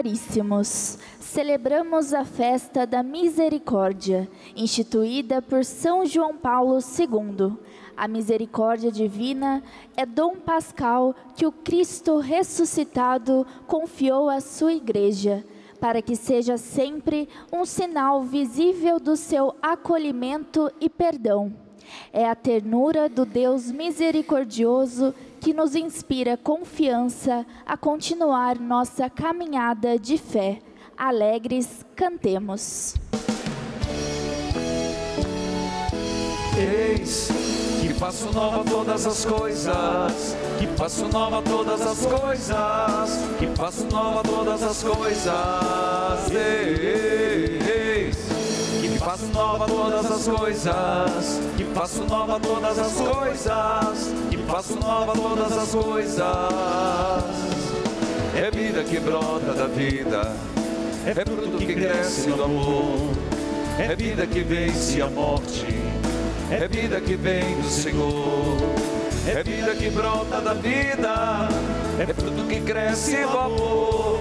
Caríssimos, celebramos a festa da Misericórdia, instituída por São João Paulo II. A misericórdia divina é dom pascal que o Cristo ressuscitado confiou à sua Igreja, para que seja sempre um sinal visível do seu acolhimento e perdão. É a ternura do Deus misericordioso que nos inspira confiança a continuar nossa caminhada de fé. Alegres, cantemos. Eis que faço nova todas as coisas, que faço nova todas as coisas, que faço nova todas as coisas. Eis faço nova todas as coisas, que faço nova todas as coisas, que faço nova todas as coisas. É vida que brota da vida, é fruto que cresce no amor, é vida que vence a morte, é vida que vem do Senhor, é vida que brota da vida, é fruto que cresce no amor,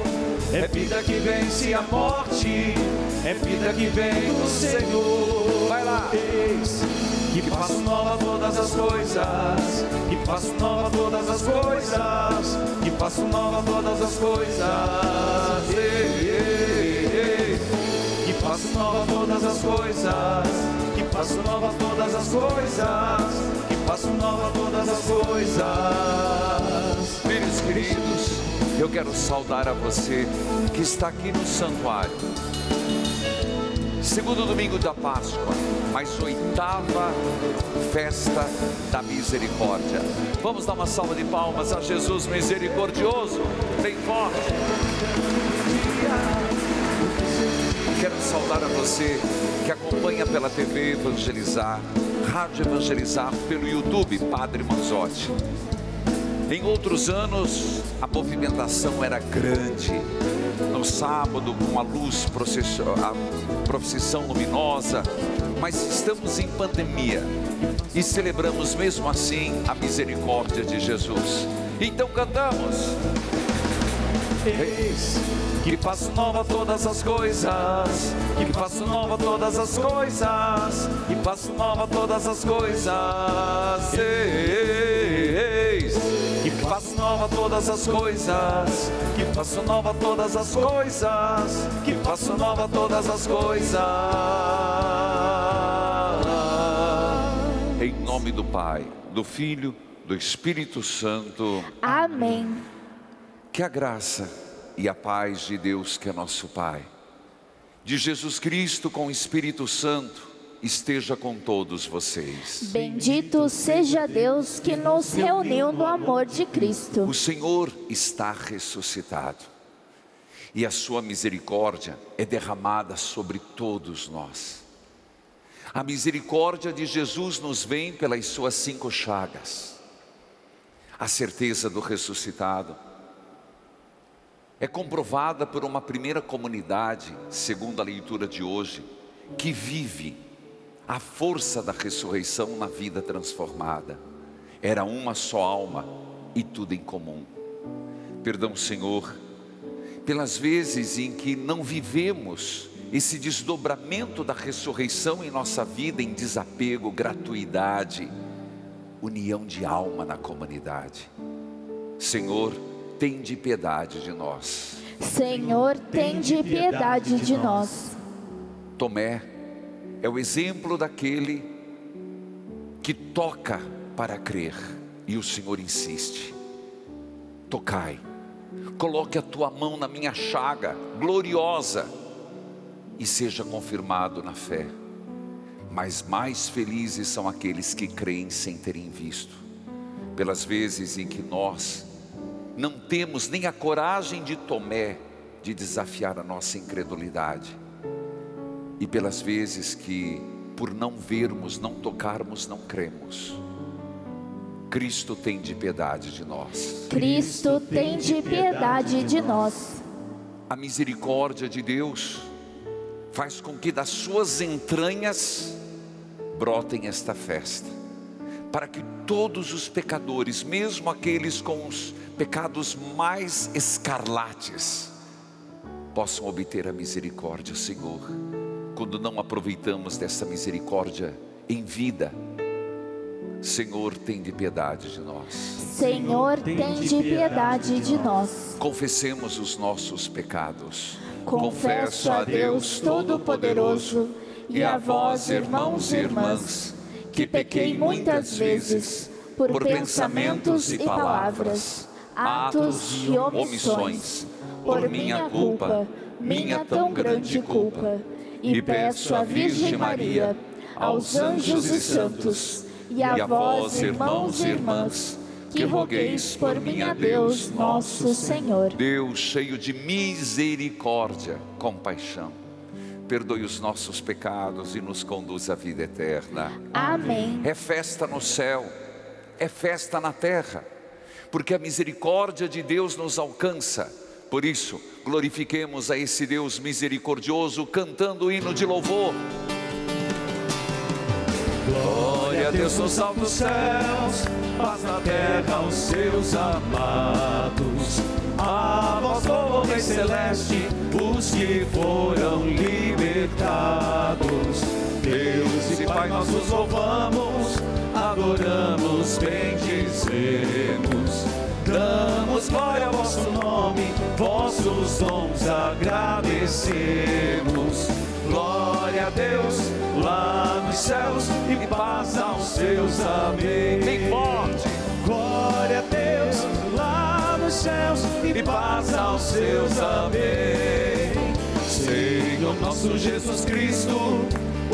é vida que vence a morte, é vida que vem do Senhor. Vai lá, eis que faço nova todas as coisas, que faço nova todas as coisas, que faço nova todas as coisas. Ei, ei, ei. Que faço nova todas as coisas, que faço nova todas as coisas, que faço nova todas as coisas. Filhos queridos, eu quero saudar a você que está aqui no santuário. Segundo domingo da Páscoa, mais oitava festa da misericórdia. Vamos dar uma salva de palmas a Jesus misericordioso, bem forte. Quero saudar a você que acompanha pela TV Evangelizar, Rádio Evangelizar, pelo YouTube Padre Manzotti. Em outros anos, a movimentação era grande. No sábado, com a luz, a procissão luminosa, mas estamos em pandemia e celebramos mesmo assim a misericórdia de Jesus. Então cantamos. Eis que faço nova todas as coisas, que faço nova todas as coisas, que faço nova todas as coisas. Nova todas as coisas, que faço nova todas as coisas, que faço nova todas as coisas. Em nome do Pai, do Filho, do Espírito Santo. Amém. Que a graça e a paz de Deus, que é nosso Pai, de Jesus Cristo com o Espírito Santo, esteja com todos vocês. Bendito seja Deus que nos reuniu no amor de Cristo. O Senhor está ressuscitado e a sua misericórdia é derramada sobre todos nós. A misericórdia de Jesus nos vem pelas suas cinco chagas, a certeza do ressuscitado é comprovada por uma primeira comunidade, segundo a leitura de hoje, que vive a força da ressurreição na vida transformada. Era uma só alma e tudo em comum. Perdão, Senhor, pelas vezes em que não vivemos esse desdobramento da ressurreição em nossa vida em desapego, gratuidade, união de alma na comunidade. Senhor, tem de piedade de nós. Senhor, tem de piedade de nós. Tomé é o exemplo daquele que toca para crer e o Senhor insiste. Tocai, coloque a tua mão na minha chaga gloriosa e seja confirmado na fé. Mas mais felizes são aqueles que creem sem terem visto. Pelas vezes em que nós não temos nem a coragem de Tomé de desafiar a nossa incredulidade. E pelas vezes que, por não vermos, não tocarmos, não cremos. Cristo tem de piedade de nós. Cristo tem de piedade de nós. A misericórdia de Deus faz com que das suas entranhas brotem esta festa, para que todos os pecadores, mesmo aqueles com os pecados mais escarlates, possam obter a misericórdia, Senhor. Quando não aproveitamos dessa misericórdia em vida, Senhor, tem de piedade de nós. Senhor, tem de piedade de nós. Confessemos os nossos pecados. Confesso a Deus Todo-Poderoso e a vós, irmãos e irmãs, que pequei muitas vezes por pensamentos e palavras, atos e omissões, por minha culpa, minha tão grande culpa. E peço à Virgem Maria, aos anjos e santos, e a vós, irmãos e irmãs, que rogueis por mim a Deus nosso Senhor. Deus cheio de misericórdia, compaixão, perdoe os nossos pecados e nos conduz à vida eterna. Amém. É festa no céu, é festa na terra, porque a misericórdia de Deus nos alcança. Por isso, glorifiquemos a esse Deus misericordioso cantando o hino de louvor. Glória a Deus nos altos céus, paz na terra aos seus amados. A vós, povo Rei Celeste, os que foram libertados. Deus e Pai, nós os louvamos, adoramos, bendizemos. Damos glória ao vosso nome, vossos dons agradecemos. Glória a Deus lá nos céus e paz aos seus amém. Bem forte. Glória a Deus lá nos céus e paz aos seus amém. Senhor nosso Jesus Cristo,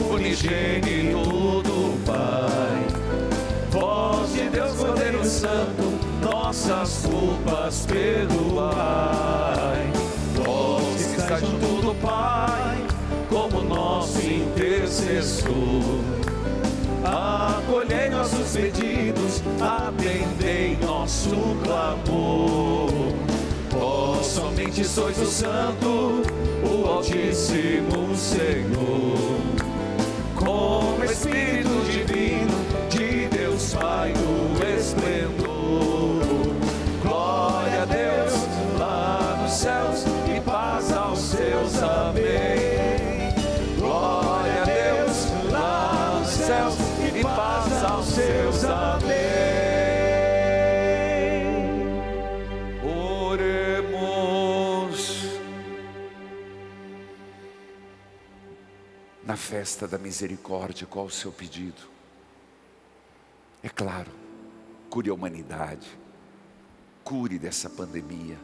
unigênito do Pai. Voz de Deus, Cordeiro Santo, nossas culpas perdoai. Vós que está junto do Pai, como nosso intercessor. Acolhei nossos pedidos, atendei nosso clamor. Vós somente sois o Santo, o Altíssimo Senhor. Com o Espírito Divino de Deus Pai no festa da misericórdia, qual o seu pedido? É claro, cure a humanidade, cure dessa pandemia,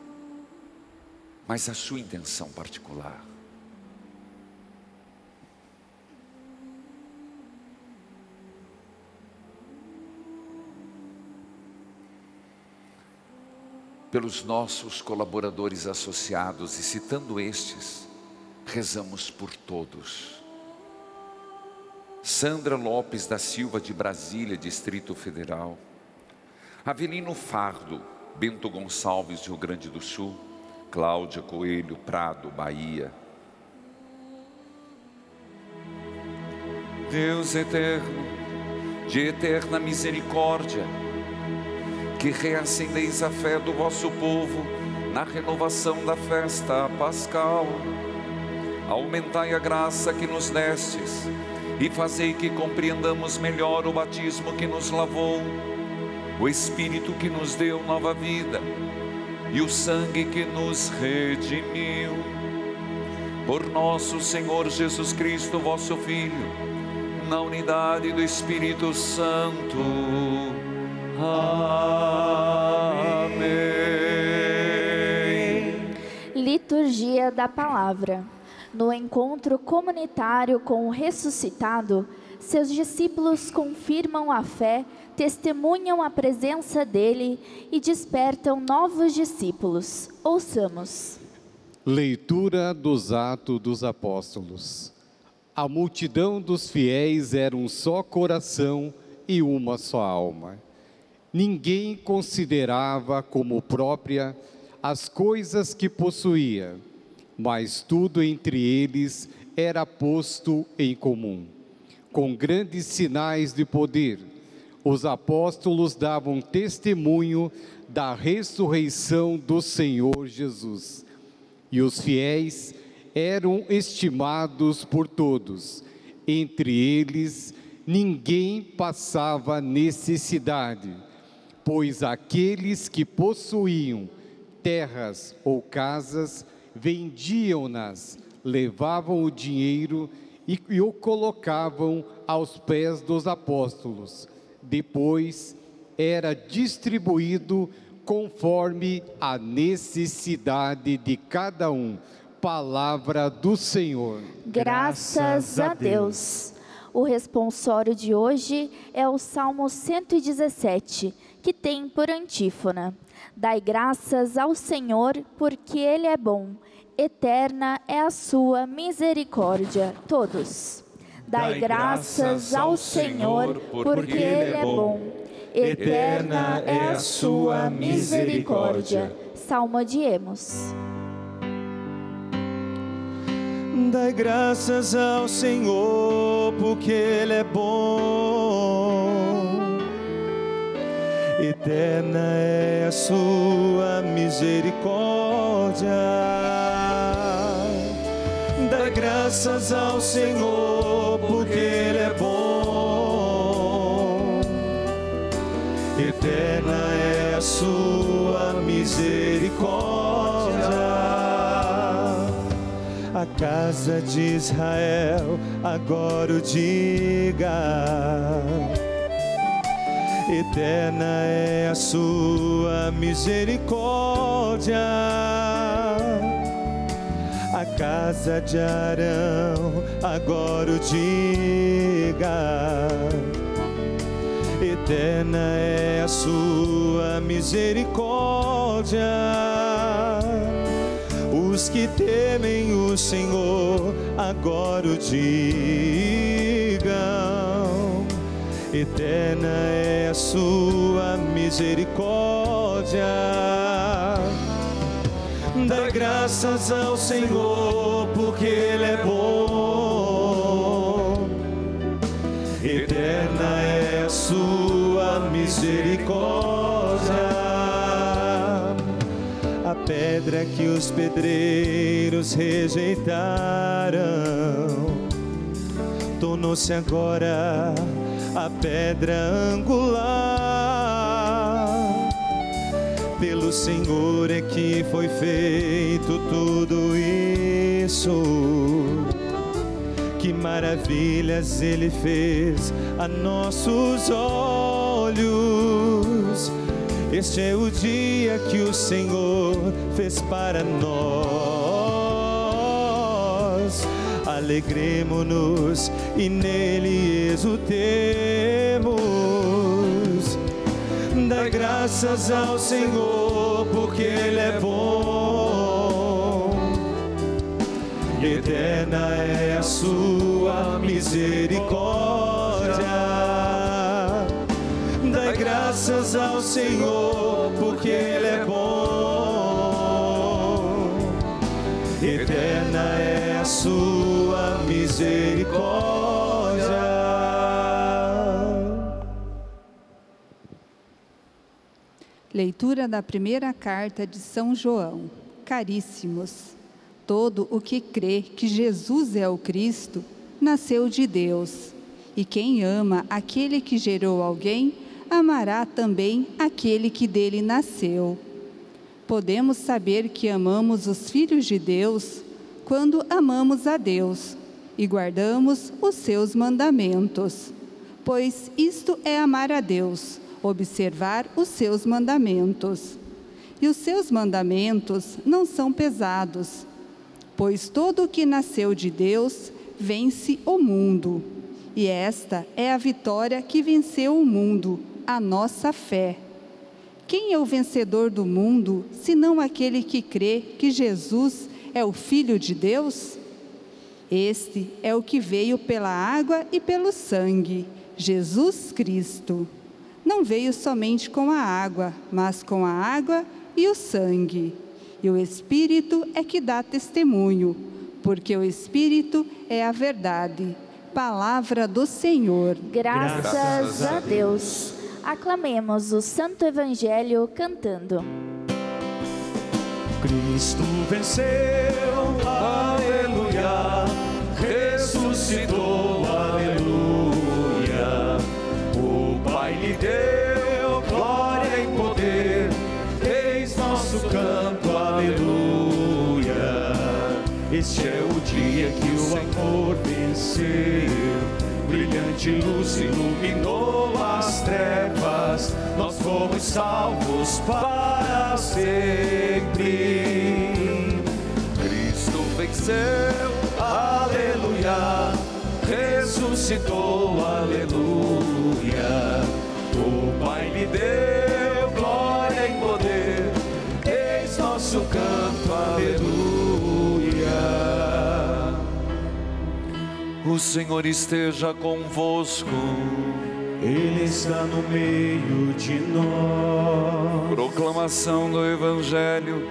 mas a sua intenção particular. pelos nossos colaboradores associados e citando estes, rezamos por todos. Sandra Lopes da Silva de Brasília, Distrito Federal. Avelino Fardo, Bento Gonçalves Rio Grande do Sul. Cláudia Coelho, Prado, Bahia. Deus eterno, de eterna misericórdia, que reacendeis a fé do vosso povo na renovação da festa pascal. Aumentai a graça que nos destes e fazei que compreendamos melhor o batismo que nos lavou, o Espírito que nos deu nova vida e o sangue que nos redimiu. Por nosso Senhor Jesus Cristo, vosso Filho, na unidade do Espírito Santo. Amém. Liturgia da Palavra. No encontro comunitário com o ressuscitado, seus discípulos confirmam a fé, testemunham a presença dele e despertam novos discípulos. Ouçamos. Leitura dos Atos dos Apóstolos. A multidão dos fiéis era um só coração e uma só alma. Ninguém considerava como própria as coisas que possuía, mas tudo entre eles era posto em comum. Com grandes sinais de poder, os apóstolos davam testemunho da ressurreição do Senhor Jesus e os fiéis eram estimados por todos. Entre eles, ninguém passava necessidade, pois aqueles que possuíam terras ou casas vendiam-nas, levavam o dinheiro e, e o colocavam aos pés dos apóstolos. Depois era distribuído conforme a necessidade de cada um. Palavra do Senhor. Graças a Deus. O responsório de hoje é o Salmo 117, que tem por antífona: Dai graças ao Senhor, porque Ele é bom. Eterna é a sua misericórdia. Todos. Dai graças ao Senhor, porque Ele é bom. Eterna é a sua misericórdia. Salmo de Emos. Dai graças ao Senhor, porque Ele é bom. Eterna é a sua misericórdia. Dai graças ao Senhor, porque Ele é bom. Eterna é a sua misericórdia a casa de Israel, agora o diga. Eterna é a sua misericórdia. A casa de Arão, agora o diga. Eterna é a sua misericórdia os que temem o Senhor agora o digam. Eterna é a sua misericórdia. Dá graças ao Senhor, porque Ele é bom. Eterna é a sua misericórdia a pedra que os pedreiros rejeitaram tornou-se agora a pedra angular. Pelo Senhor é que foi feito tudo isso. Que maravilhas Ele fez a nossos olhos este é o dia que o Senhor fez para nós. Alegremos-nos e nele exultemos. Dá graças ao Senhor, porque Ele é bom. Eterna é a sua misericórdia graças ao Senhor, porque Ele é bom. Eterna é a sua misericórdia. Leitura da primeira carta de São João. Caríssimos, todo o que crê que Jesus é o Cristo nasceu de Deus. E quem ama aquele que gerou alguém, amará também aquele que dele nasceu. Podemos saber que amamos os filhos de Deus quando amamos a Deus e guardamos os seus mandamentos. Pois isto é amar a Deus, observar os seus mandamentos. E os seus mandamentos não são pesados, pois todo o que nasceu de Deus vence o mundo. E esta é a vitória que venceu o mundo a nossa fé. Quem é o vencedor do mundo, senão aquele que crê que Jesus é o Filho de Deus? Este é o que veio pela água e pelo sangue, Jesus Cristo. Não veio somente com a água, mas com a água e o sangue. E o Espírito é que dá testemunho, porque o Espírito é a verdade. Palavra do Senhor. Graças, Graças a Deus. Aclamemos o Santo Evangelho cantando. Cristo venceu, aleluia, ressuscitou, Este é o dia que o amor venceu, brilhante luz iluminou as trevas, nós fomos salvos para sempre. Cristo venceu, aleluia, ressuscitou, aleluia. O Pai lhe deu O Senhor esteja convosco. Ele está no meio de nós. Proclamação do Evangelho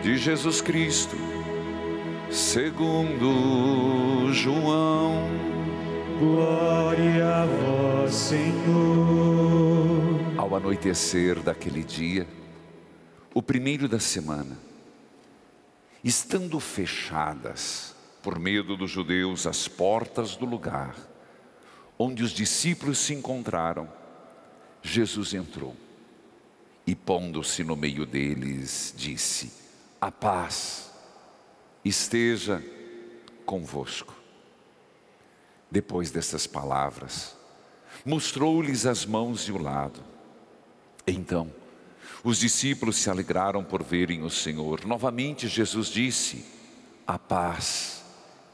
de Jesus Cristo, segundo João. Glória a vós, Senhor. Ao anoitecer daquele dia, o primeiro da semana, estando fechadas, por medo dos judeus, as portas do lugar onde os discípulos se encontraram, Jesus entrou e, pondo-se no meio deles, disse: A paz esteja convosco. Depois dessas palavras, mostrou-lhes as mãos e o lado. Então, os discípulos se alegraram por verem o Senhor. Novamente, Jesus disse: A paz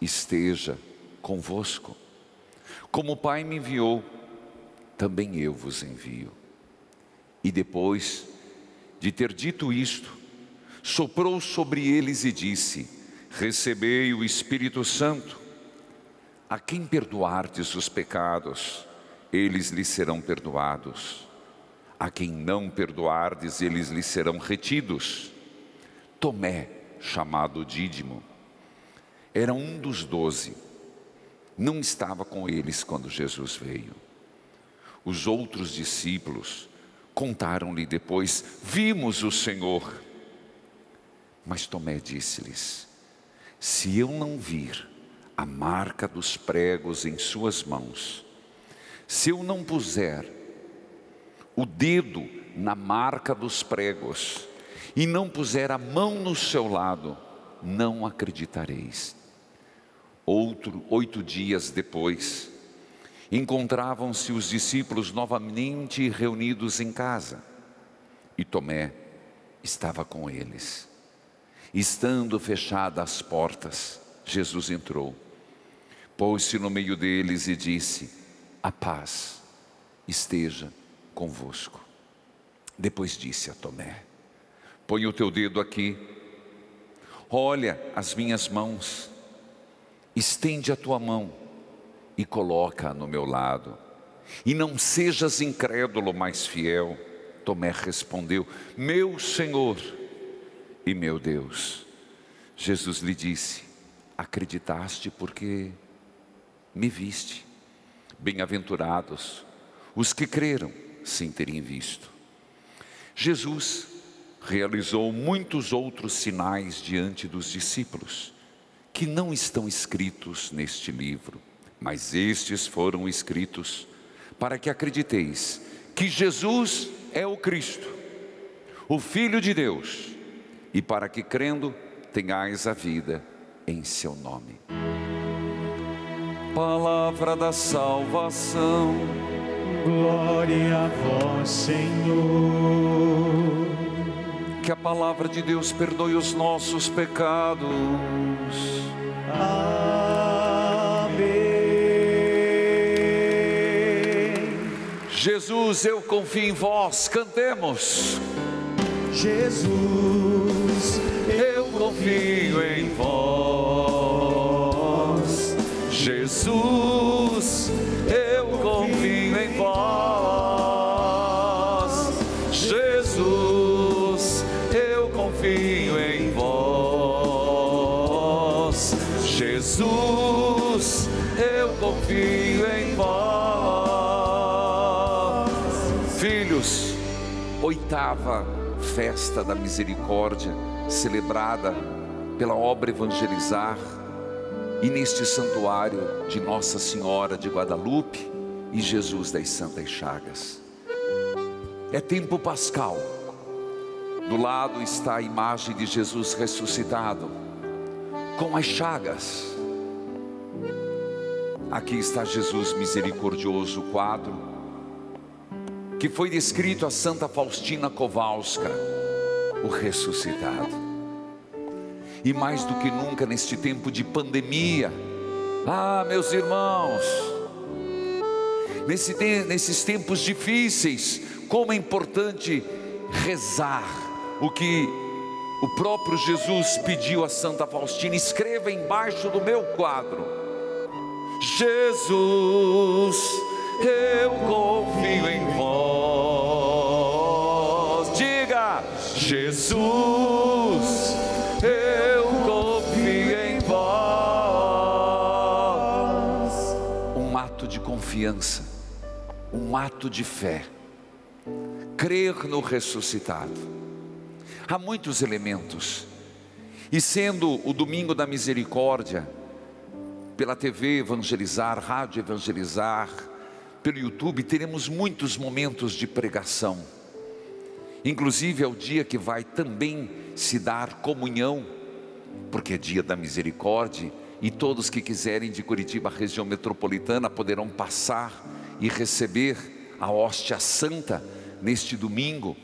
esteja convosco. Como o Pai me enviou, também eu vos envio. E depois de ter dito isto, soprou sobre eles e disse: Recebei o Espírito Santo. A quem perdoardes os pecados, eles lhes serão perdoados. A quem não perdoardes, eles lhes serão retidos. Tomé, chamado Dídimo, era um dos doze não estava com eles quando Jesus veio. Os outros discípulos contaram-lhe depois: Vimos o Senhor. Mas Tomé disse-lhes: Se eu não vir a marca dos pregos em suas mãos, se eu não puser o dedo na marca dos pregos e não puser a mão no seu lado, não acreditareis. Outro, oito dias depois, encontravam-se os discípulos novamente reunidos em casa e Tomé estava com eles. Estando fechadas as portas, Jesus entrou, pôs-se no meio deles e disse: A paz esteja convosco. Depois disse a Tomé: Põe o teu dedo aqui, olha as minhas mãos estende a tua mão e coloca no meu lado. E não sejas incrédulo, mas fiel. Tomé respondeu: Meu Senhor e meu Deus. Jesus lhe disse: Acreditaste porque me viste. Bem-aventurados os que creram sem terem visto. Jesus realizou muitos outros sinais diante dos discípulos que não estão escritos neste livro, mas estes foram escritos para que acrediteis que Jesus é o Cristo, o Filho de Deus, e para que crendo tenhais a vida em seu nome. Palavra da salvação. Glória a vós, Senhor. Que a palavra de Deus perdoe os nossos pecados. Amém. Jesus, eu confio em vós. Cantemos. Jesus, Eu confio em vós. Oitava festa da misericórdia celebrada pela obra Evangelizar e neste santuário de Nossa Senhora de Guadalupe e Jesus das Santas Chagas. É tempo pascal. Do lado está a imagem de Jesus ressuscitado, com as chagas. Aqui está Jesus misericordioso, quadro, que foi descrito a Santa Faustina Kowalska, o ressuscitado. E mais do que nunca neste tempo de pandemia, ah, meus irmãos, nesse, nesses tempos difíceis, como é importante rezar o que o próprio Jesus pediu a Santa Faustina: escreva embaixo do meu quadro, Jesus, eu confio em vós. Jesus, eu confio em vós. Um ato de confiança um ato de fé, crer no ressuscitado. Há muitos elementos, e sendo o domingo da misericórdia, pela TV evangelizar, rádio evangelizar, pelo YouTube, teremos muitos momentos de pregação. Inclusive é o dia que vai também se dar comunhão, porque é dia da misericórdia, e todos que quiserem de Curitiba, região metropolitana, poderão passar e receber a hóstia santa neste domingo,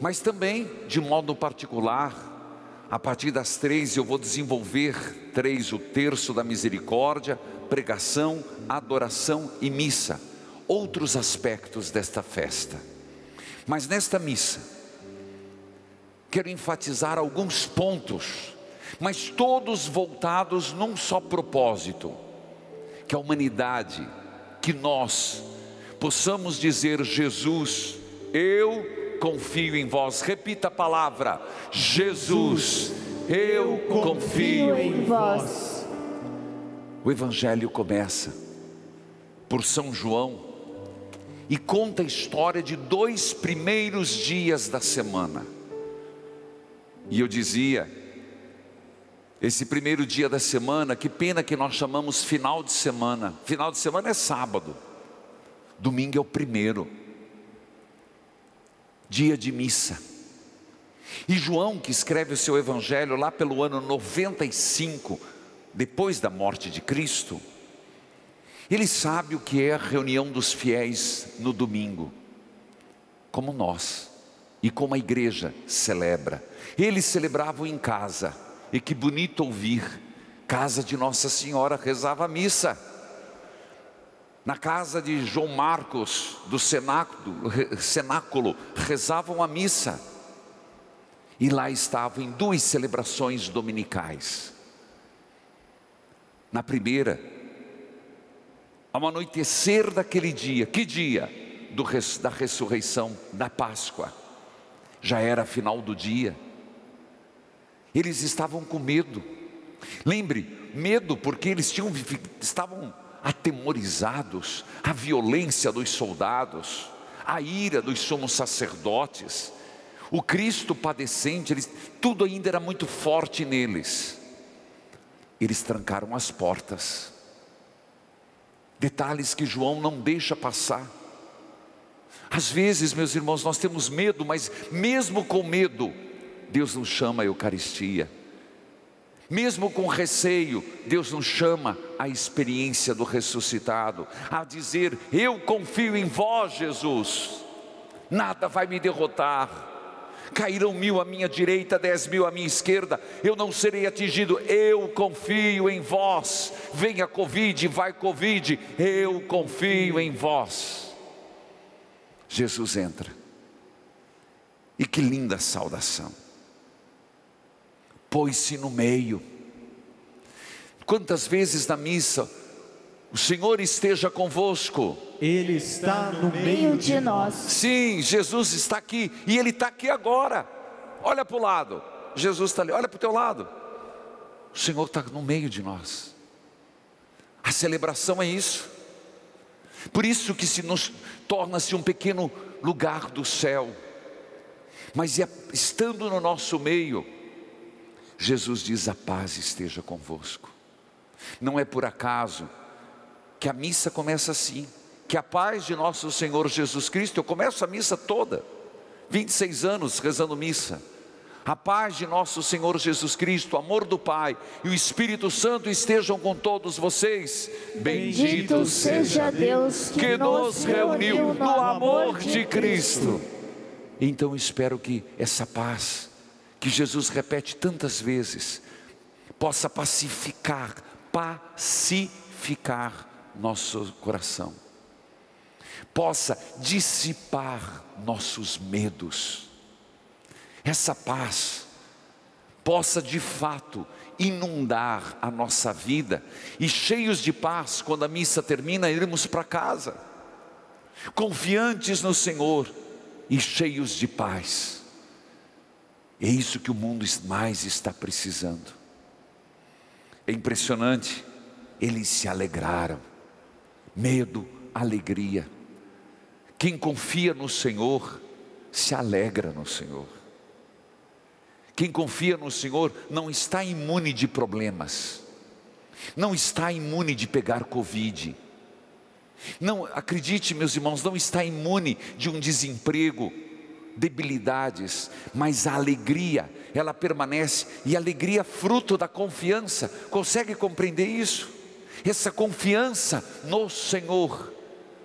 mas também, de modo particular, a partir das três eu vou desenvolver três, o terço da misericórdia, pregação, adoração e missa, outros aspectos desta festa. Mas nesta missa, quero enfatizar alguns pontos, mas todos voltados num só propósito, que a humanidade que nós possamos dizer: Jesus, eu confio em vós. Repita a palavra: Jesus, eu confio em vós. O Evangelho começa por São João e conta a história de dois primeiros dias da semana. E eu dizia, esse primeiro dia da semana, que pena que nós chamamos final de semana. Final de semana é sábado, domingo é o primeiro, dia de missa. E João, que escreve o seu evangelho lá pelo ano 95, depois da morte de Cristo, ele sabe o que é a reunião dos fiéis no domingo, como nós e como a igreja celebra. Eles celebravam em casa e que bonito ouvir, casa de Nossa Senhora rezava a missa. Na casa de João Marcos, do cenáculo, rezavam a missa. E lá estavam em duas celebrações dominicais. Na primeira, ao anoitecer daquele dia, que dia? Do, da ressurreição, da Páscoa. Já era final do dia eles estavam com medo. Lembre, medo porque eles tinham, estavam atemorizados, a violência dos soldados, a ira dos somos sacerdotes, o Cristo padecente, eles, tudo ainda era muito forte neles. Eles trancaram as portas. Detalhes que João não deixa passar. Às vezes, meus irmãos, nós temos medo, mas mesmo com medo, Deus nos chama à Eucaristia. Mesmo com receio, Deus nos chama à experiência do ressuscitado, a dizer: Eu confio em vós, Jesus, nada vai me derrotar. Cairão mil à minha direita, dez mil à minha esquerda, eu não serei atingido, eu confio em vós. Venha Covid, vai Covid, eu confio em vós. Jesus entra, e que linda saudação pôs-se no meio. Quantas vezes na missa, o Senhor esteja convosco. Ele está no meio de nós. Sim, Jesus está aqui e Ele está aqui agora. Olha para o lado, Jesus está ali, olha para o teu lado. O Senhor está no meio de nós. A celebração é isso. Por isso que se nos torna-se um pequeno lugar do céu. Mas é estando no nosso meio, Jesus diz: a paz esteja convosco. Não é por acaso que a missa começa assim, que a paz de nosso Senhor Jesus Cristo, eu começo a missa toda, 26 anos rezando missa. A paz de nosso Senhor Jesus Cristo, o amor do Pai e o Espírito Santo estejam com todos vocês. Bendito seja Deus que, que nos reuniu no amor de Cristo. Então espero que essa paz, que Jesus repete tantas vezes, possa pacificar, pacificar nosso coração, possa dissipar nossos medos essa paz possa de fato inundar a nossa vida e cheios de paz, quando a missa termina, iremos para casa, confiantes no Senhor e cheios de paz. É isso que o mundo mais está precisando. É impressionante, eles se alegraram. Medo, alegria. Quem confia no Senhor se alegra no Senhor. Quem confia no Senhor não está imune de problemas, não está imune de pegar Covid. Não, acredite, meus irmãos, não está imune de um desemprego, debilidades, mas a alegria, ela permanece, e a alegria fruto da confiança. Consegue compreender isso? Essa confiança no Senhor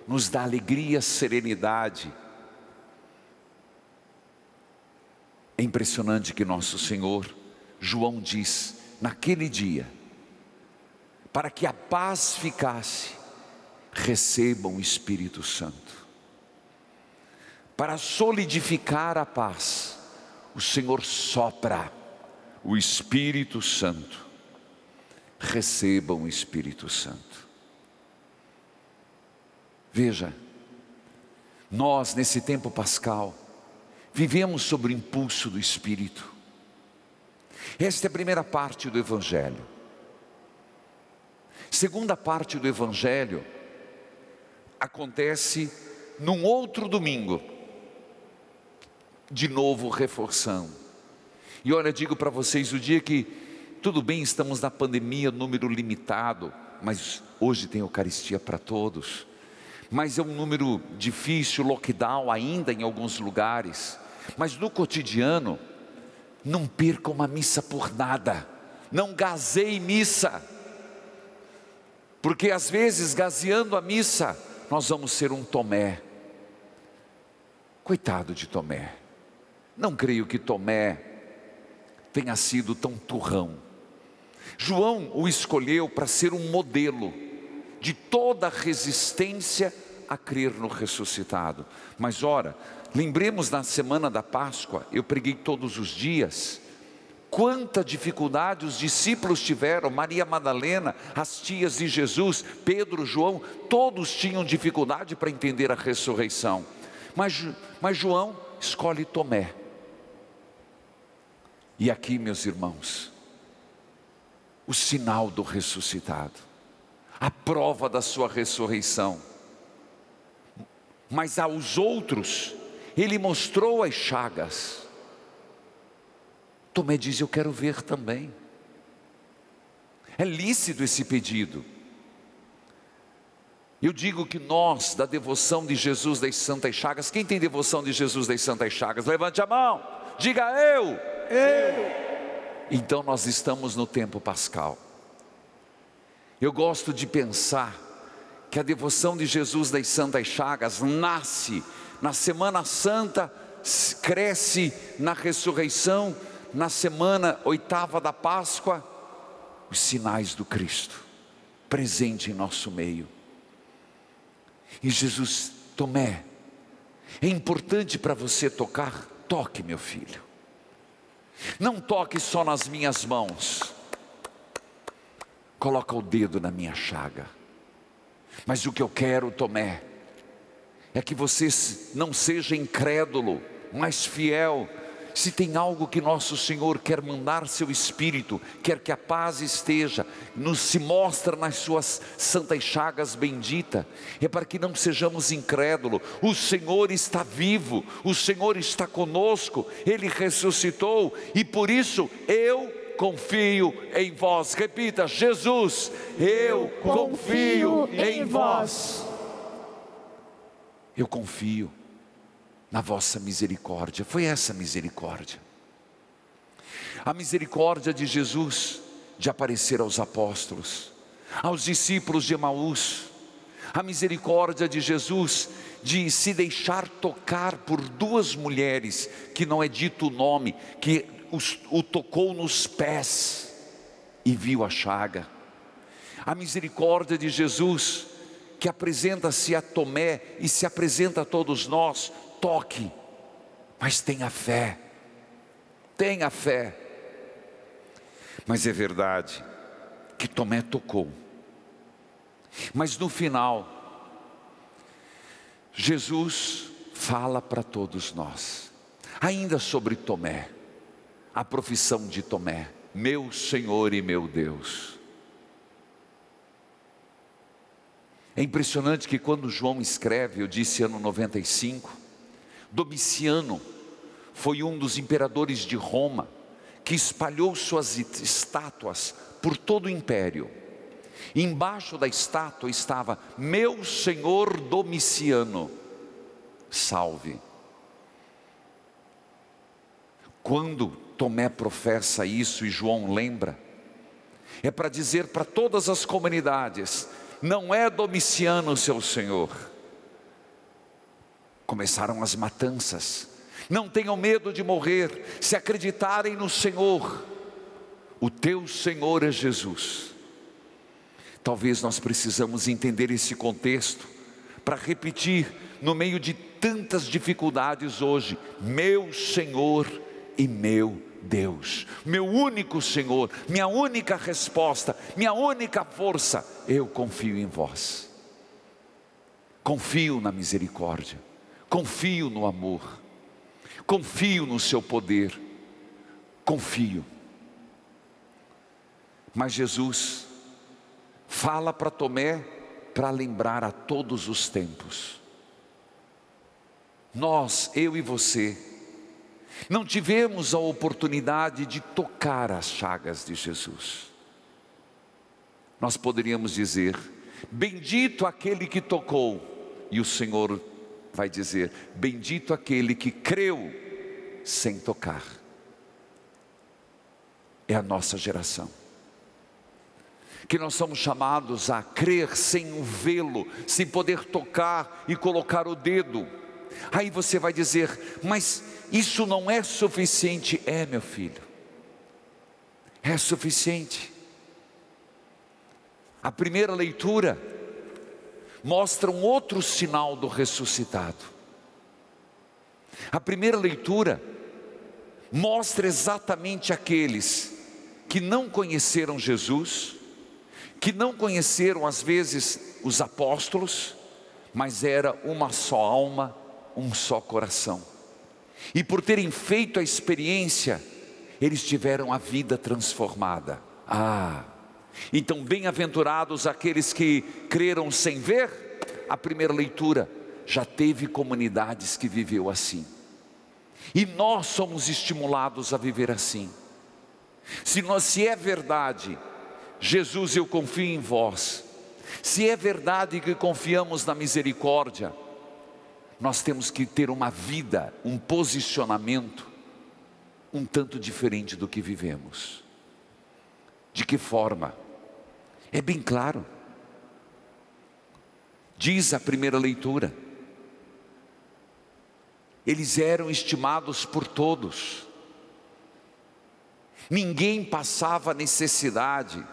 nos dá alegria, serenidade, É impressionante que nosso Senhor, João diz, naquele dia, para que a paz ficasse, recebam o Espírito Santo. Para solidificar a paz, o Senhor sopra o Espírito Santo. Recebam o Espírito Santo. Veja, nós nesse tempo pascal, Vivemos sob o impulso do Espírito. Esta é a primeira parte do Evangelho. Segunda parte do Evangelho acontece num outro domingo, de novo reforçando. E olha, digo para vocês: o dia que, tudo bem, estamos na pandemia, número limitado, mas hoje tem Eucaristia para todos. Mas é um número difícil, lockdown ainda em alguns lugares. Mas no cotidiano, não perca uma missa por nada, não gazeie missa, porque às vezes, gazeando a missa, nós vamos ser um Tomé. Coitado de Tomé, não creio que Tomé tenha sido tão turrão. João o escolheu para ser um modelo de toda resistência a crer no ressuscitado. Mas ora, Lembremos na semana da Páscoa, eu preguei todos os dias. Quanta dificuldade os discípulos tiveram, Maria Madalena, as tias de Jesus, Pedro, João, todos tinham dificuldade para entender a ressurreição. Mas, mas João escolhe Tomé. E aqui, meus irmãos, o sinal do ressuscitado, a prova da sua ressurreição. Mas aos outros, ele mostrou as chagas. Tomé diz: Eu quero ver também. É lícito esse pedido. Eu digo que nós, da devoção de Jesus das Santas Chagas, quem tem devoção de Jesus das Santas Chagas? Levante a mão, diga eu. Eu. Então nós estamos no tempo pascal. Eu gosto de pensar que a devoção de Jesus das Santas Chagas nasce na Semana Santa, cresce na ressurreição, na semana oitava da Páscoa, os sinais do Cristo, presente em nosso meio. E Jesus, Tomé, é importante para você tocar, toque, meu filho. Não toque só nas minhas mãos. Coloca o dedo na minha chaga. Mas o que eu quero, Tomé, é que você não seja incrédulo, mas fiel. Se tem algo que nosso Senhor quer mandar seu Espírito, quer que a paz esteja, nos se mostra nas suas santas chagas bendita, é para que não sejamos incrédulos. O Senhor está vivo, o Senhor está conosco, Ele ressuscitou e por isso eu confio em vós. Repita, Jesus, eu confio, em vós. Eu confio na vossa misericórdia. Foi essa misericórdia. A misericórdia de Jesus de aparecer aos apóstolos, aos discípulos de Emaús, a misericórdia de Jesus de se deixar tocar por duas mulheres, que não é dito o nome, que os, o tocou nos pés e viu a chaga. A misericórdia de Jesus, que apresenta-se a Tomé e se apresenta a todos nós, toque, mas tenha fé, tenha fé. Mas é verdade que Tomé tocou, mas no final, Jesus fala para todos nós, ainda sobre Tomé, a profissão de Tomé, meu Senhor e meu Deus. É impressionante que quando João escreve, eu disse ano 95, Domiciano foi um dos imperadores de Roma que espalhou suas estátuas por todo o império. Embaixo da estátua estava: Meu Senhor Domiciano, salve. Quando Tomé professa isso e João lembra, é para dizer para todas as comunidades: não é Domiciano seu Senhor. Começaram as matanças, não tenham medo de morrer, se acreditarem no Senhor, o teu Senhor é Jesus. Talvez nós precisamos entender esse contexto para repetir no meio de tantas dificuldades hoje, meu Senhor e meu Deus, meu único Senhor, minha única resposta, minha única força, eu confio em vós. Confio na misericórdia, confio no amor, confio no seu poder, confio. Mas Jesus fala para Tomé para lembrar a todos os tempos. Nós, eu e você, não tivemos a oportunidade de tocar as chagas de Jesus. Nós poderíamos dizer: Bendito aquele que tocou, e o Senhor vai dizer: Bendito aquele que creu sem tocar. É a nossa geração que nós somos chamados a crer sem o vê-lo, sem poder tocar e colocar o dedo. Aí você vai dizer, mas isso não é suficiente. É, meu filho, é suficiente. A primeira leitura mostra um outro sinal do ressuscitado. A primeira leitura mostra exatamente aqueles que não conheceram Jesus, que não conheceram às vezes os apóstolos, mas era uma só alma, um só coração. E por terem feito a experiência, eles tiveram a vida transformada. Ah, então bem-aventurados aqueles que creram sem ver, a primeira leitura já teve comunidades que viveu assim. E nós somos estimulados a viver assim. Se nós se é verdade Jesus, eu confio em vós. Se é verdade que confiamos na misericórdia, nós temos que ter uma vida, um posicionamento um tanto diferente do que vivemos. De que forma? É bem claro. Diz a primeira leitura. Eles eram estimados por todos. Ninguém passava necessidade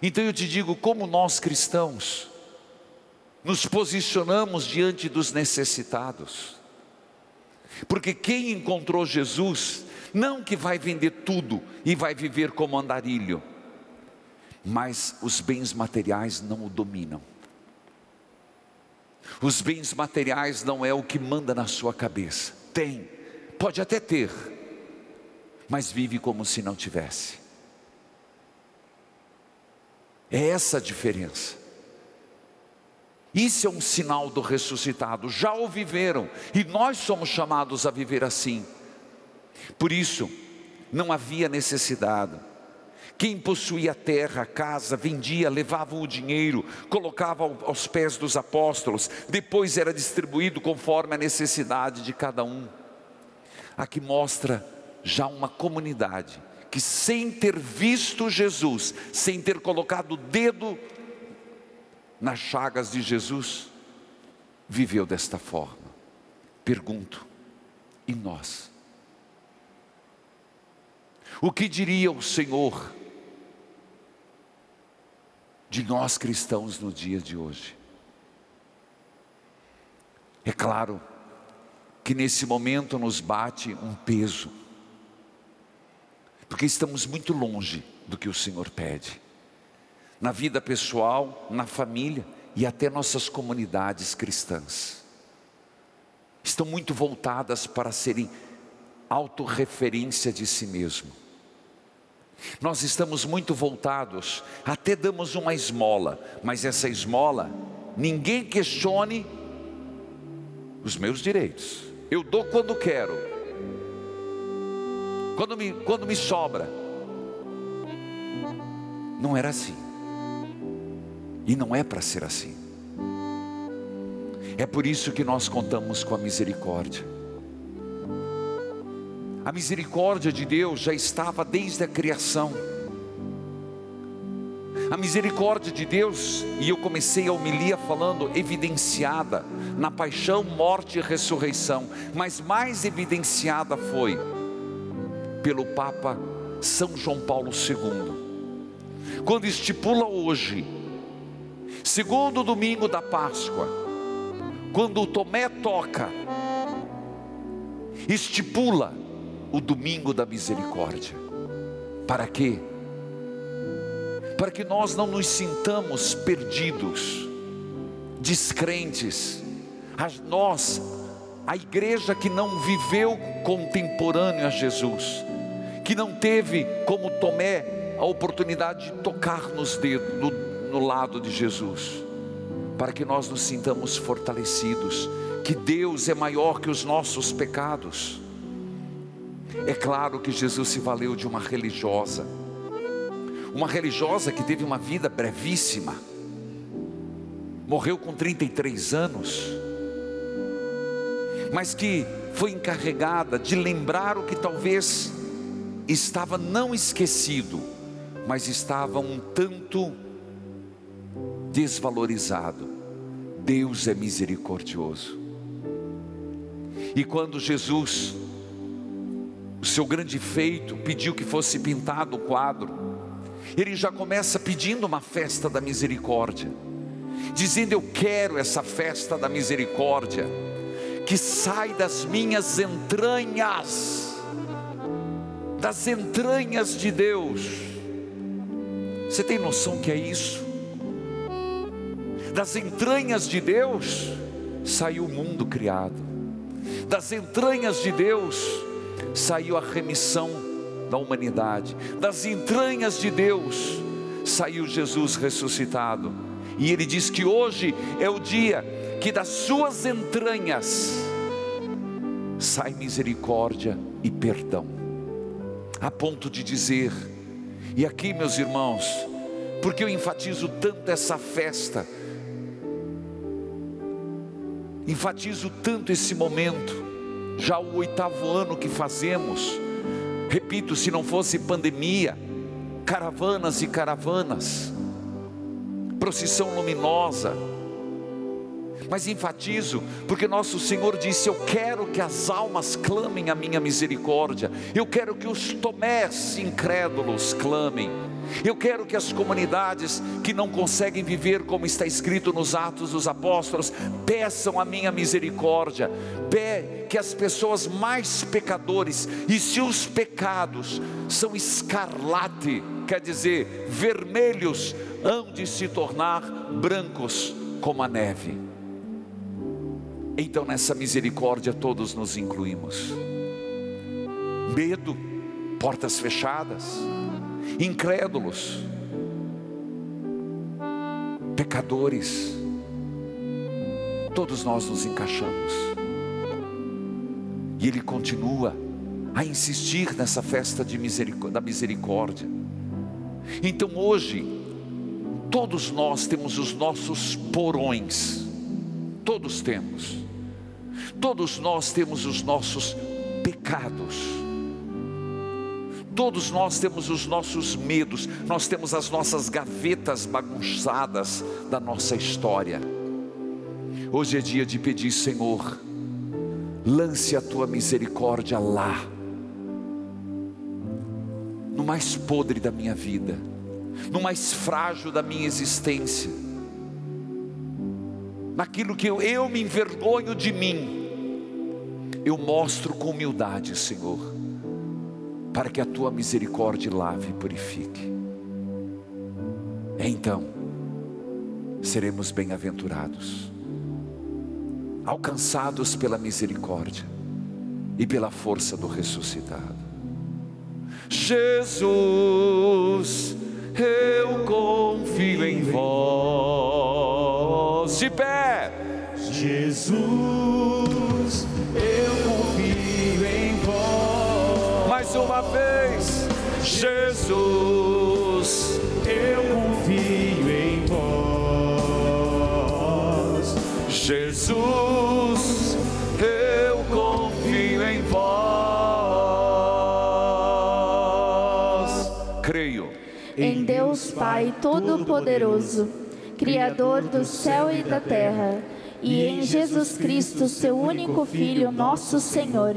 então eu te digo, como nós cristãos, nos posicionamos diante dos necessitados, porque quem encontrou Jesus, não que vai vender tudo e vai viver como andarilho, mas os bens materiais não o dominam. Os bens materiais não é o que manda na sua cabeça. Tem, pode até ter, mas vive como se não tivesse. É essa a diferença. Isso é um sinal do ressuscitado. Já o viveram e nós somos chamados a viver assim. Por isso, não havia necessidade. Quem possuía terra, casa, vendia, levava o dinheiro, colocava aos pés dos apóstolos, depois era distribuído conforme a necessidade de cada um. Aqui mostra já uma comunidade que, sem ter visto Jesus, sem ter colocado o dedo nas chagas de Jesus, viveu desta forma. Pergunto, e nós? O que diria o Senhor de nós cristãos no dia de hoje? É claro que nesse momento nos bate um peso, porque estamos muito longe do que o Senhor pede, na vida pessoal, na família e até nossas comunidades cristãs. Estão muito voltadas para serem autorreferência de si mesmo. Nós estamos muito voltados, até damos uma esmola, mas essa esmola, ninguém questione os meus direitos. Eu dou quando quero, quando me, quando me sobra. Não era assim, e não é para ser assim. É por isso que nós contamos com a misericórdia. A misericórdia de Deus já estava desde a criação. A misericórdia de Deus, e eu comecei a homilia falando, evidenciada na paixão, morte e ressurreição, mas mais evidenciada foi pelo Papa São João Paulo II, quando estipula hoje, segundo domingo da Páscoa, quando o Tomé toca, estipula o domingo da misericórdia. Para quê? Para que nós não nos sintamos perdidos, descrentes. A nós, a igreja que não viveu contemporâneo a Jesus, que não teve como Tomé a oportunidade de tocar nos dedos, no, no lado de Jesus, para que nós nos sintamos fortalecidos, que Deus é maior que os nossos pecados é claro que Jesus se valeu de uma religiosa, uma religiosa que teve uma vida brevíssima, morreu com 33 anos, mas que foi encarregada de lembrar o que talvez estava não esquecido, mas estava um tanto desvalorizado. Deus é misericordioso. E quando Jesus o seu grande feito, pediu que fosse pintado o quadro. Ele já começa pedindo uma festa da misericórdia, dizendo: Eu quero essa festa da misericórdia, que sai das minhas entranhas, das entranhas de Deus. Você tem noção que é isso? Das entranhas de Deus saiu o mundo criado, das entranhas de Deus saiu a remissão da humanidade, das entranhas de Deus saiu Jesus ressuscitado. E ele diz que hoje é o dia que das suas entranhas sai misericórdia e perdão. A ponto de dizer, e aqui, meus irmãos, porque eu enfatizo tanto essa festa, enfatizo tanto esse momento, já o oitavo ano que fazemos. Repito, se não fosse pandemia, caravanas e caravanas, procissão luminosa. Mas enfatizo, porque nosso Senhor disse: Eu quero que as almas clamem a minha misericórdia, eu quero que os tomés incrédulos clamem. Eu quero que as comunidades que não conseguem viver como está escrito nos Atos dos Apóstolos, peçam a minha misericórdia, que as pessoas mais pecadores, e se os pecados são escarlate, quer dizer, vermelhos, hão de se tornar brancos como a neve. Então nessa misericórdia todos nos incluímos. Medo, portas fechadas, incrédulos, pecadores, todos nós nos encaixamos. E Ele continua a insistir nessa festa misericórdia, da misericórdia. Então hoje, todos nós temos os nossos porões, todos temos, todos nós temos os nossos pecados, todos nós temos os nossos medos, nós temos as nossas gavetas bagunçadas da nossa história. Hoje é dia de pedir, Senhor, lance a tua misericórdia lá, no mais podre da minha vida, no mais frágil da minha existência, naquilo que eu, eu me envergonho de mim, eu mostro com humildade, Senhor, para que a tua misericórdia lave e purifique. Então, seremos bem-aventurados alcançados pela misericórdia e pela força do ressuscitado. Jesus, eu confio em vós. De pé, Jesus, eu confio. Mais uma vez, Jesus, eu confio em vós. Jesus. Deus Pai Todo-Poderoso, Criador do céu e da terra, e em Jesus Cristo, seu único Filho, nosso Senhor,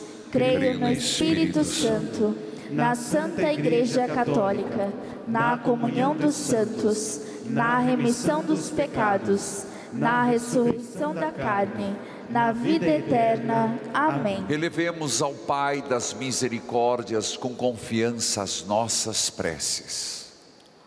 Creio no Espírito Santo, na Santa Igreja Católica, na comunhão dos santos, na remissão dos pecados, na ressurreição da carne, na vida eterna. Amém. Elevemos ao Pai das misericórdias com confiança as nossas preces.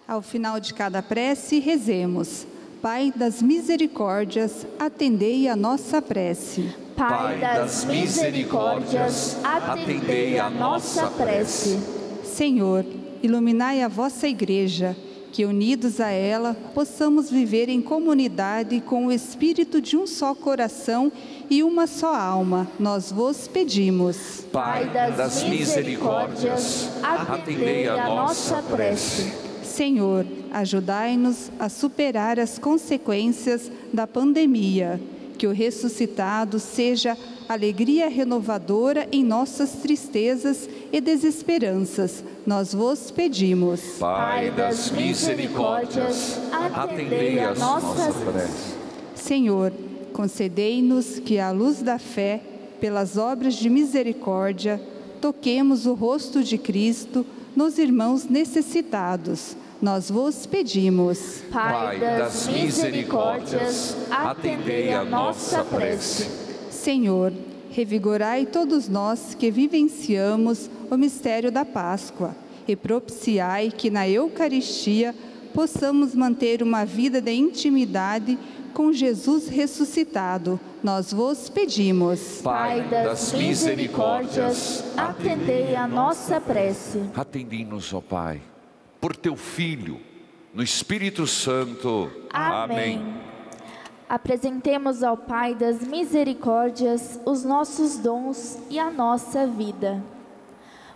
Ao final de cada prece, rezemos. Pai das misericórdias, atendei a nossa prece. Pai das misericórdias, atendei a nossa prece. Senhor, iluminai a vossa igreja, que unidos a ela possamos viver em comunidade com o espírito de um só coração e uma só alma. Nós vos pedimos. Pai das misericórdias, atendei a nossa prece. Senhor, ajudai-nos a superar as consequências da pandemia. Que o ressuscitado seja alegria renovadora em nossas tristezas e desesperanças. Nós vos pedimos. Pai das misericórdias, atendei a nossa prece. Senhor, concedei-nos que, à luz da fé, pelas obras de misericórdia, toquemos o rosto de Cristo nos irmãos necessitados nós vos pedimos. Pai das misericórdias, atendei a nossa prece. Senhor, revigorai todos nós que vivenciamos o mistério da Páscoa e propiciai que na Eucaristia possamos manter uma vida de intimidade com Jesus ressuscitado. Nós vos pedimos. Pai das misericórdias, atendei a nossa prece. Atendei-nos, ó Pai por teu Filho, no Espírito Santo. Amém. Amém. Apresentemos ao Pai das misericórdias os nossos dons e a nossa vida.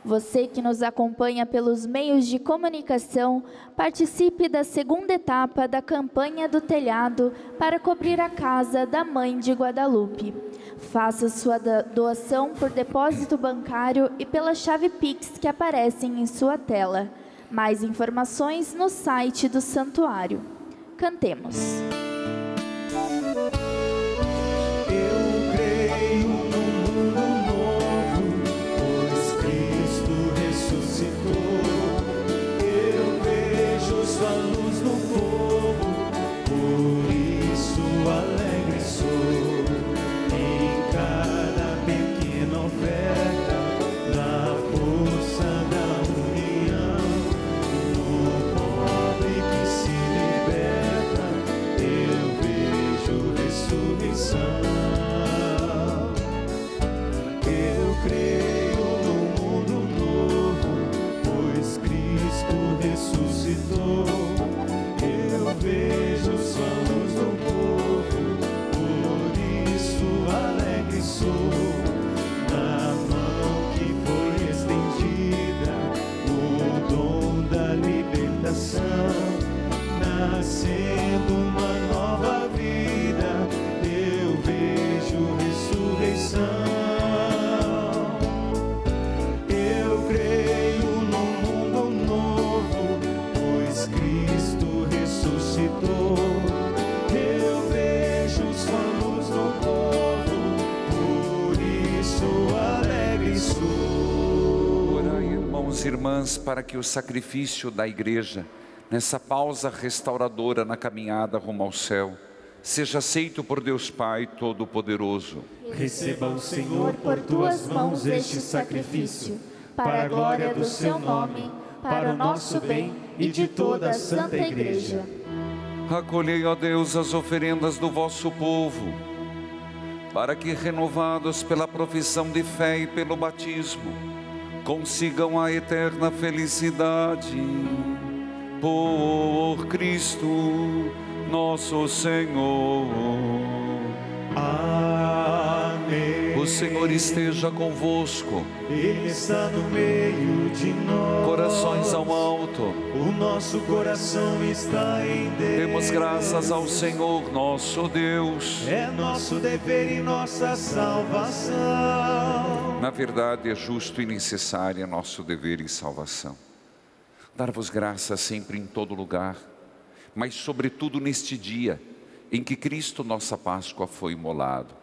Você que nos acompanha pelos meios de comunicação, participe da segunda etapa da campanha do telhado para cobrir a casa da Mãe de Guadalupe. Faça sua doação por depósito bancário e pela chave Pix que aparecem em sua tela. Mais informações no site do santuário. Cantemos. Eu para que o sacrifício da igreja, nessa pausa restauradora na caminhada rumo ao céu, seja aceito por Deus Pai Todo-Poderoso. Receba o Senhor por tuas mãos este sacrifício, para a glória do seu nome, para o nosso bem e de toda a Santa Igreja. Acolhei, ó Deus, as oferendas do vosso povo, para que, renovados pela profissão de fé e pelo batismo, consigam a eterna felicidade. Por Cristo nosso Senhor. Amém. O Senhor esteja convosco. Ele está no meio de nós. Corações ao alto. O nosso coração está em Deus. Demos graças ao Senhor nosso Deus. É nosso dever e nossa salvação. Na verdade, é justo e necessário nosso dever e salvação. Dar-vos graças sempre em todo lugar, mas sobretudo neste dia em que Cristo, nossa Páscoa, foi imolado.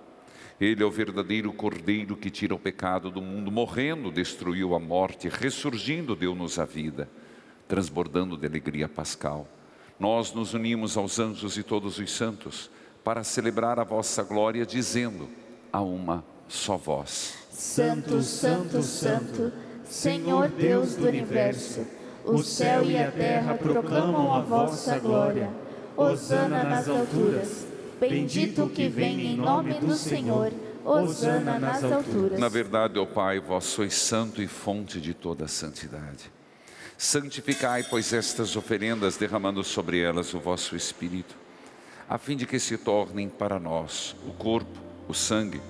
Ele é o verdadeiro Cordeiro que tira o pecado do mundo, morrendo, destruiu a morte, ressurgindo, deu-nos a vida, transbordando de alegria pascal. Nós nos unimos aos anjos e todos os santos para celebrar a vossa glória, dizendo a uma só voz: Santo, Santo, Santo, Senhor Deus do universo, o céu e a terra proclamam a vossa glória. Hosana nas alturas. Bendito o que vem em nome do Senhor. Hosana nas alturas. Na verdade, ó Pai, vós sois santo e fonte de toda a santidade. Santificai, pois, estas oferendas, derramando sobre elas o vosso Espírito, a fim de que se tornem para nós o corpo, o sangue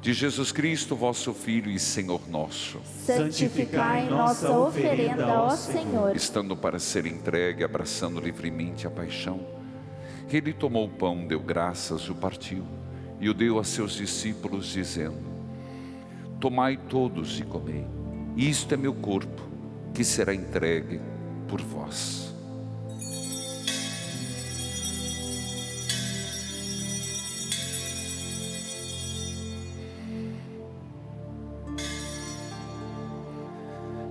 de Jesus Cristo, vosso Filho e Senhor nosso. Santificai nossa oferenda, ó Senhor. Estando para ser entregue, abraçando livremente a paixão, ele tomou o pão, deu graças, o partiu e o deu a seus discípulos, dizendo: Tomai todos e comei, isto é meu corpo, que será entregue por vós.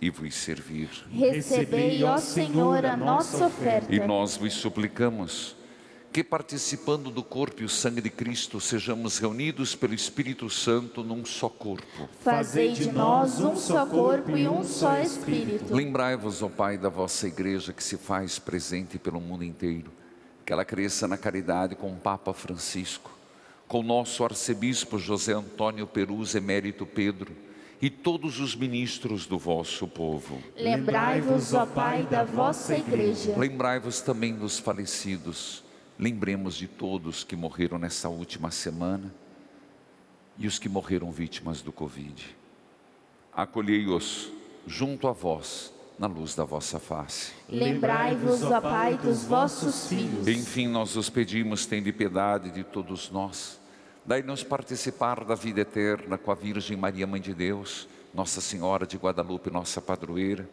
e vos servir. Recebei, ó Senhor, a nossa oferta. E nós vos suplicamos que, participando do corpo e o sangue de Cristo, sejamos reunidos pelo Espírito Santo num só corpo. Fazei de nós um só corpo e um só Espírito. Lembrai-vos, ó Pai, da vossa igreja que se faz presente pelo mundo inteiro, que ela cresça na caridade com o Papa Francisco, com o nosso arcebispo José Antônio Perus, emérito Pedro, e todos os ministros do vosso povo. Lembrai-vos, ó Pai, da vossa igreja. Lembrai-vos também dos falecidos. Lembremos de todos que morreram nessa última semana e os que morreram vítimas do Covid. Acolhei-os junto a vós, na luz da vossa face. Lembrai-vos, ó Pai, dos vossos filhos. Enfim, nós os pedimos, tende piedade de todos nós. Dai-nos participar da vida eterna com a Virgem Maria, Mãe de Deus, Nossa Senhora de Guadalupe, nossa padroeira,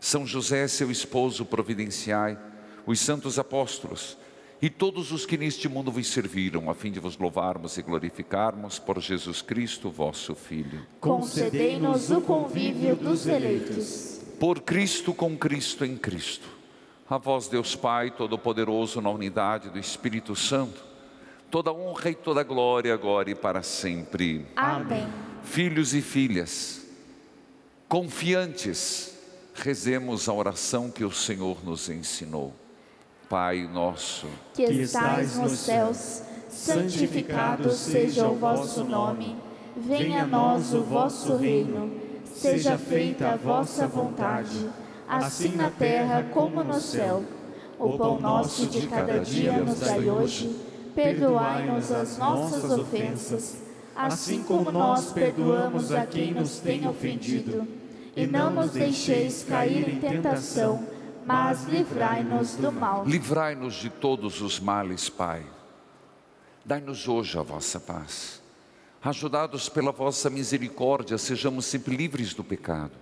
São José, seu esposo, providenciai, os santos apóstolos e todos os que neste mundo vos serviram, a fim de vos louvarmos e glorificarmos por Jesus Cristo, vosso Filho. Concedei-nos o convívio dos eleitos. Por Cristo, com Cristo, em Cristo. A vós, Deus Pai Todo-Poderoso, na unidade do Espírito Santo, toda honra e toda glória agora e para sempre. Amém. Filhos e filhas, confiantes, rezemos a oração que o Senhor nos ensinou. Pai nosso, que estais nos céus, santificado seja o vosso nome. Venha a nós o vosso reino. Seja feita a vossa vontade, assim na terra como no céu. O pão nosso de cada dia nos dai hoje. Perdoai-nos as nossas ofensas, assim como nós perdoamos a quem nos tem ofendido. E não nos deixeis cair em tentação mas livrai-nos do mal. Livrai-nos de todos os males, Pai. Dai-nos hoje a vossa paz. Ajudados pela vossa misericórdia, sejamos sempre livres do pecado,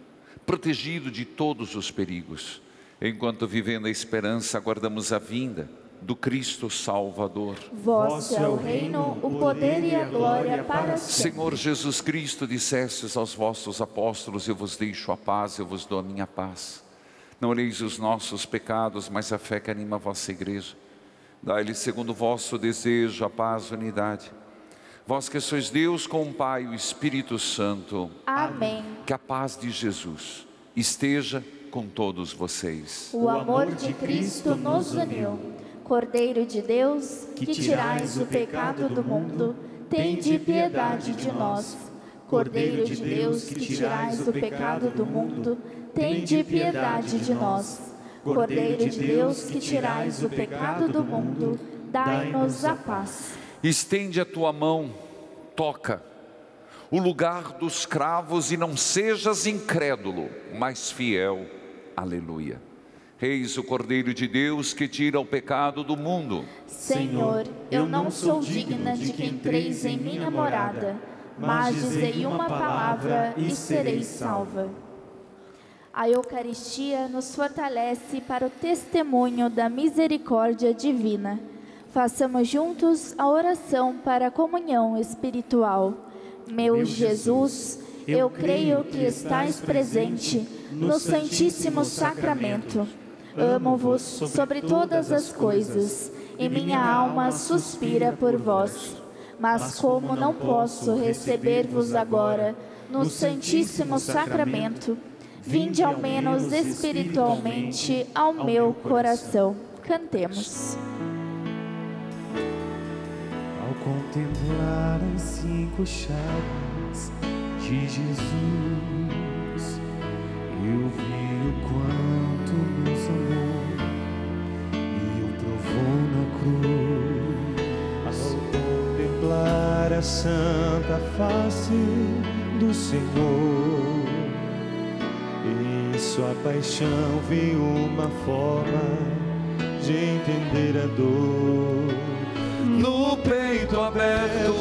protegidos de todos os perigos. Enquanto vivendo a esperança, aguardamos a vinda do Cristo Salvador. Vosso é o reino, o poder e a glória para sempre. Senhor Jesus Cristo, dissestes aos vossos apóstolos: Eu vos deixo a paz, eu vos dou a minha paz. Não olheis os nossos pecados, mas a fé que anima a vossa igreja. Dai-lhe segundo o vosso desejo a paz e a unidade. Vós que sois Deus com o Pai e o Espírito Santo. Amém. Que a paz de Jesus esteja com todos vocês. O amor de Cristo nos uniu. Cordeiro de Deus, que tirais o pecado do mundo, tende piedade de nós. Cordeiro de Deus, que tirais o pecado do mundo, tende piedade de nós. Cordeiro de Deus, que tirais o pecado do mundo, dai-nos a paz. Estende a tua mão, toca o lugar dos cravos e não sejas incrédulo, mas fiel. Aleluia. Eis o Cordeiro de Deus que tira o pecado do mundo. Senhor, eu não sou digna de que entreis em minha morada, mas dizei uma palavra e serei salva. A Eucaristia nos fortalece para o testemunho da misericórdia divina. Façamos juntos a oração para a comunhão espiritual. Meu Jesus, eu creio que estais presente no Santíssimo Sacramento. Amo-vos sobre todas as coisas e minha alma suspira por vós. Mas como não posso receber-vos agora no Santíssimo Sacramento, Vinde ao menos espiritualmente ao meu coração. Cantemos. Ao contemplar as cinco chagas de Jesus, eu vi o quanto Ao contemplar a santa face do Senhor sua paixão vi uma forma de entender a dor. No peito aberto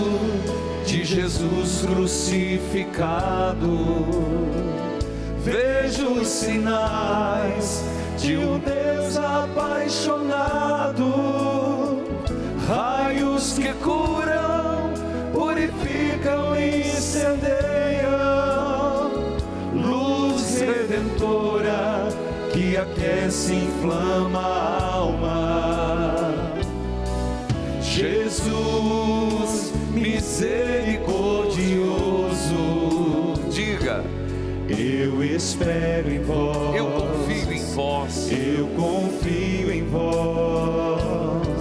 de Jesus crucificado, vejo os sinais de um Deus apaixonado, raios que curam, purificam e incendeiam redentora que aquece e inflama a alma. Jesus misericordioso, diga. Eu espero em vós. Eu confio em vós. Eu confio em vós.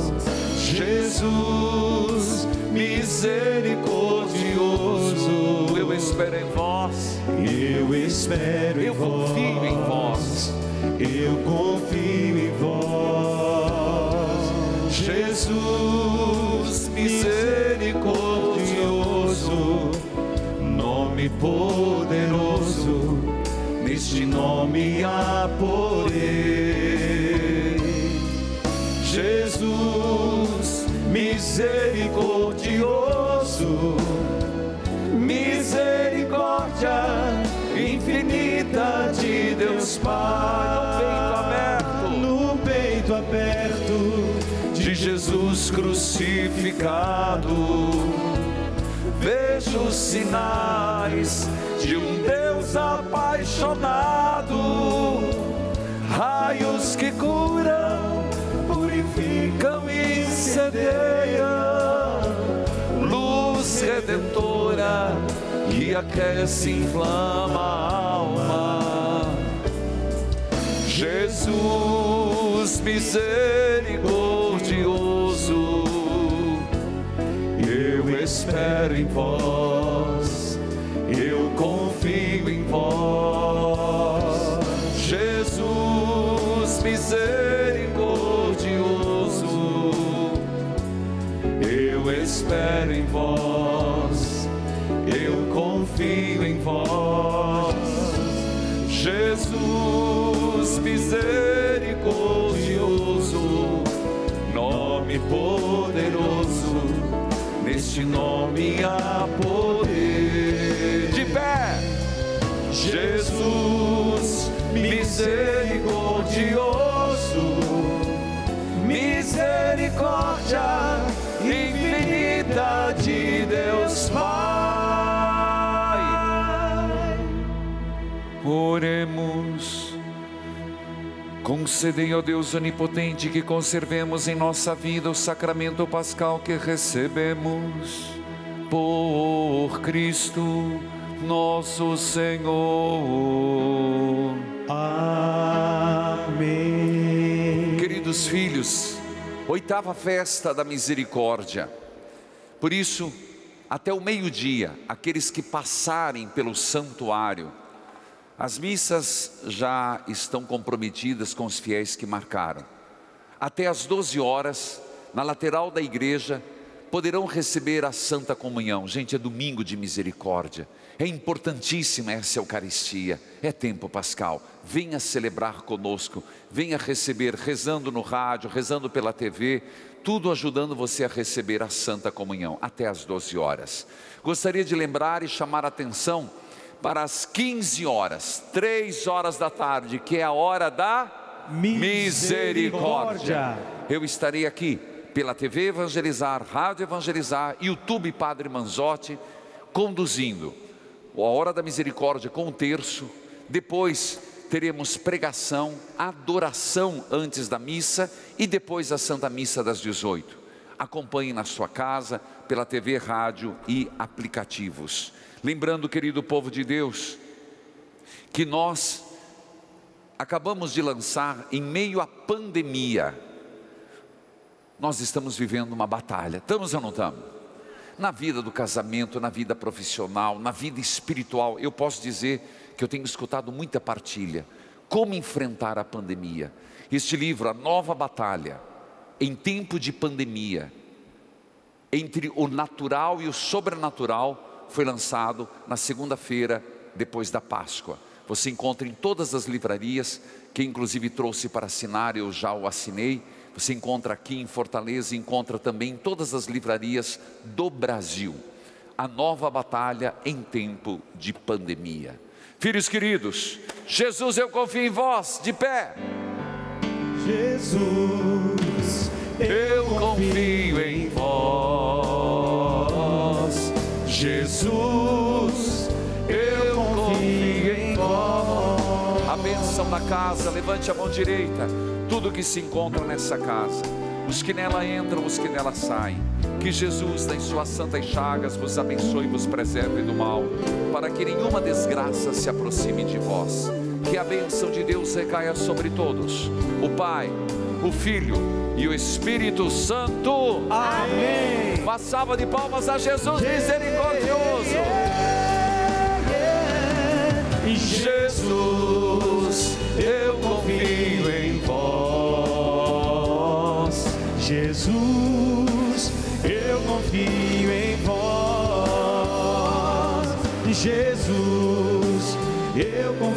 Jesus misericordioso. Eu espero em vós. Eu espero eu em confio em vós. Eu confio em vós. Jesus misericordioso, nome poderoso, neste nome há poder. Misericordioso, misericórdia infinita de Deus Pai, no peito aberto. De Jesus crucificado, vejo sinais de um Deus apaixonado, raios que curam, purificam e incendiam redentora e aquece e inflama a alma. Jesus misericordioso, eu espero em vós, eu confio em vós. Jesus misericordioso, eu espero em vós, misericordioso, nome poderoso, neste nome há poder. De pé, Jesus misericordioso, misericórdia Concedei ao Deus onipotente que conservemos em nossa vida o sacramento pascal que recebemos por Cristo nosso Senhor. Amém. Queridos filhos, oitava festa da misericórdia. Por isso, até o meio-dia, aqueles que passarem pelo santuário, as missas já estão comprometidas com os fiéis que marcaram. Até às 12 horas, na lateral da igreja, poderão receber a Santa Comunhão. Gente, é domingo de misericórdia. É importantíssima essa Eucaristia. É tempo pascal. Venha celebrar conosco. Venha receber, rezando no rádio, rezando pela TV, tudo ajudando você a receber a Santa Comunhão até às 12 horas. Gostaria de lembrar e chamar a atenção para as 15 horas, 3 horas da tarde, que é a hora da misericórdia. Eu estarei aqui pela TV Evangelizar, Rádio Evangelizar, YouTube Padre Manzotti, conduzindo a hora da misericórdia com o terço. Depois teremos pregação, adoração antes da missa e depois a Santa Missa das 18. Acompanhe na sua casa, pela TV, rádio e aplicativos. Lembrando, querido povo de Deus, que nós acabamos de lançar em meio à pandemia. Nós estamos vivendo uma batalha. Estamos ou não estamos? Na vida do casamento, na vida profissional, na vida espiritual, eu posso dizer que eu tenho escutado muita partilha. Como enfrentar a pandemia? Este livro, A Nova Batalha, em tempo de pandemia, entre o natural e o sobrenatural, foi lançado na segunda-feira depois da Páscoa. Você encontra em todas as livrarias, que inclusive trouxe para assinar, eu já o assinei. Você encontra aqui em Fortaleza, encontra também em todas as livrarias do Brasil. A nova batalha em tempo de pandemia. Filhos queridos, Jesus, eu confio em vós, de pé. Jesus, eu confio em vós. Jesus, eu confio em vós. A bênção da casa, levante a mão direita. Tudo que se encontra nessa casa, os que nela entram, os que nela saem. Que Jesus, em suas santas chagas, vos abençoe e vos preserve do mal, para que nenhuma desgraça se aproxime de vós. Que a bênção de Deus recaia sobre todos: o Pai, o Filho e o Espírito Santo. Amém. Uma salva de palmas a Jesus misericordioso. Em Jesus, eu confio em vós. Jesus, eu confio em vós. Jesus, eu confio